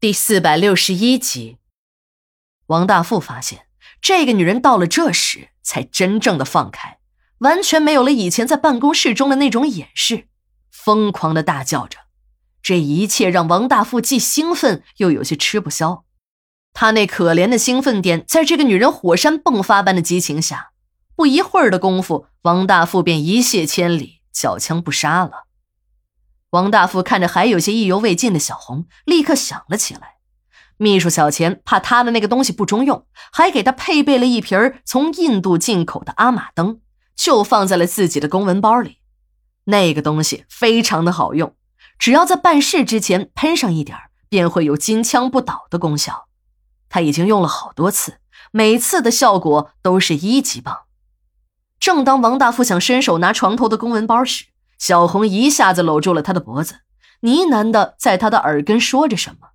第四百六十一集，王大富发现这个女人到了这时才真正的放开，完全没有了以前在办公室中的那种掩饰，疯狂的大叫着。这一切让王大富既兴奋又有些吃不消。他那可怜的兴奋点，在这个女人火山迸发般的激情下，不一会儿的功夫，王大富便一泻千里，缴枪不杀了。王大富看着还有些意犹未尽的小红，立刻想了起来。秘书小钱怕他的那个东西不中用，还给他配备了一瓶从印度进口的阿玛登，就放在了自己的公文包里。那个东西非常的好用，只要在办事之前喷上一点便会有金枪不倒的功效。他已经用了好多次，每次的效果都是一级棒。正当王大富想伸手拿床头的公文包时，小红一下子搂住了他的脖子，呢喃的在他的耳根说着什么。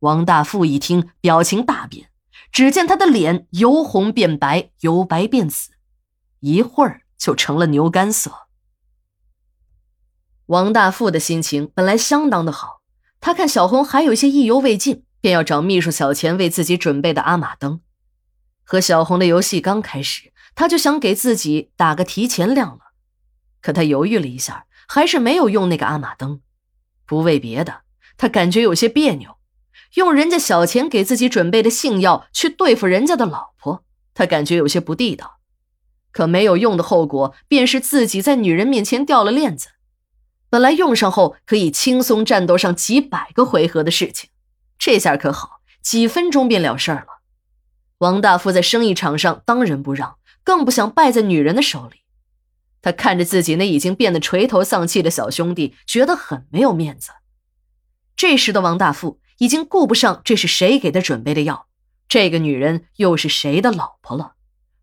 王大富一听，表情大变，只见他的脸由红变白，由白变紫，一会儿就成了牛肝色。王大富的心情本来相当的好，他看小红还有些意犹未尽，便要找秘书小钱为自己准备的阿玛灯。和小红的游戏刚开始，他就想给自己打个提前量了。可他犹豫了一下，还是没有用那个阿玛登。不为别的，他感觉有些别扭。用人家小钱给自己准备的性药去对付人家的老婆，他感觉有些不地道。可没有用的后果，便是自己在女人面前掉了链子。本来用上后可以轻松战斗上几百个回合的事情，这下可好，几分钟便了事儿了。王大富在生意场上当仁不让，更不想败在女人的手里。他看着自己那已经变得垂头丧气的小兄弟，觉得很没有面子。这时的王大富已经顾不上这是谁给他准备的药，这个女人又是谁的老婆了，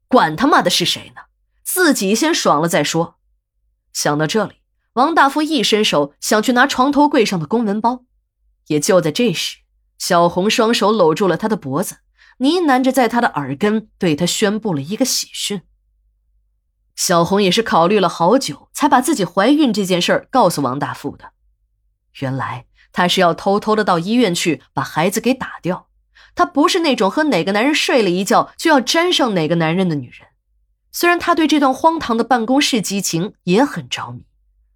管他妈的是谁呢？自己先爽了再说。想到这里，王大富一伸手想去拿床头柜上的公文包，也就在这时，小红双手搂住了他的脖子，呢喃着在他的耳根对他宣布了一个喜讯。小红也是考虑了好久，才把自己怀孕这件事儿告诉王大富的。原来她是要偷偷的到医院去把孩子给打掉。她不是那种和哪个男人睡了一觉就要沾上哪个男人的女人。虽然她对这段荒唐的办公室激情也很着迷，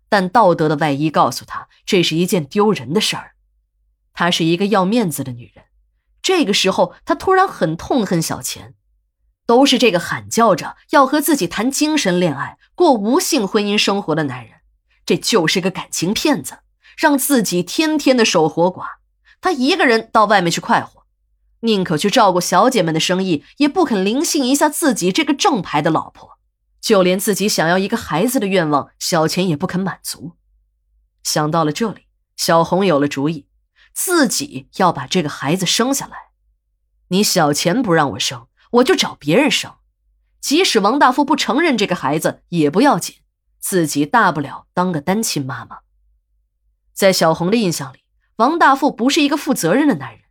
但道德的外衣告诉她，这是一件丢人的事儿。她是一个要面子的女人。这个时候，她突然很痛恨小钱。都是这个喊叫着要和自己谈精神恋爱、过无性婚姻生活的男人，这就是个感情骗子，让自己天天的守活寡。他一个人到外面去快活，宁可去照顾小姐们的生意，也不肯灵性一下自己这个正牌的老婆。就连自己想要一个孩子的愿望，小钱也不肯满足。想到了这里，小红有了主意，自己要把这个孩子生下来。你小钱不让我生。我就找别人生，即使王大富不承认这个孩子也不要紧，自己大不了当个单亲妈妈。在小红的印象里，王大富不是一个负责任的男人。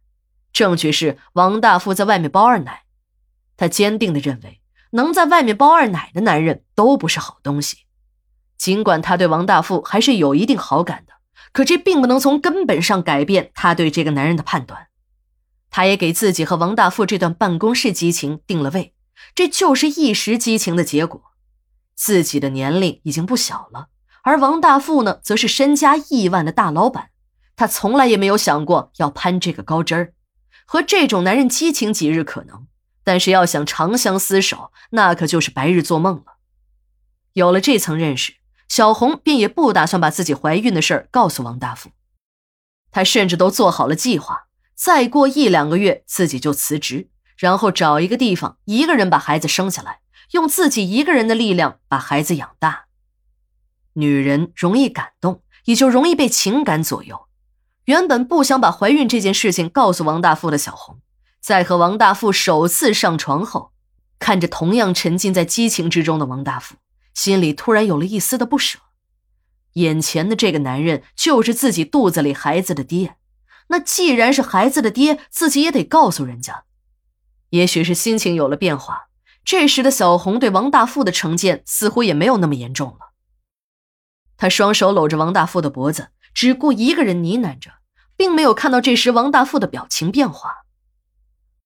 证据是王大富在外面包二奶，他坚定的认为，能在外面包二奶的男人都不是好东西。尽管他对王大富还是有一定好感的，可这并不能从根本上改变他对这个男人的判断。他也给自己和王大富这段办公室激情定了位，这就是一时激情的结果。自己的年龄已经不小了，而王大富呢，则是身家亿万的大老板。他从来也没有想过要攀这个高枝儿，和这种男人激情几日可能，但是要想长相厮守，那可就是白日做梦了。有了这层认识，小红便也不打算把自己怀孕的事儿告诉王大富，他甚至都做好了计划。再过一两个月，自己就辞职，然后找一个地方，一个人把孩子生下来，用自己一个人的力量把孩子养大。女人容易感动，也就容易被情感左右。原本不想把怀孕这件事情告诉王大富的小红，在和王大富首次上床后，看着同样沉浸在激情之中的王大富，心里突然有了一丝的不舍。眼前的这个男人就是自己肚子里孩子的爹。那既然是孩子的爹，自己也得告诉人家。也许是心情有了变化，这时的小红对王大富的成见似乎也没有那么严重了。他双手搂着王大富的脖子，只顾一个人呢喃着，并没有看到这时王大富的表情变化。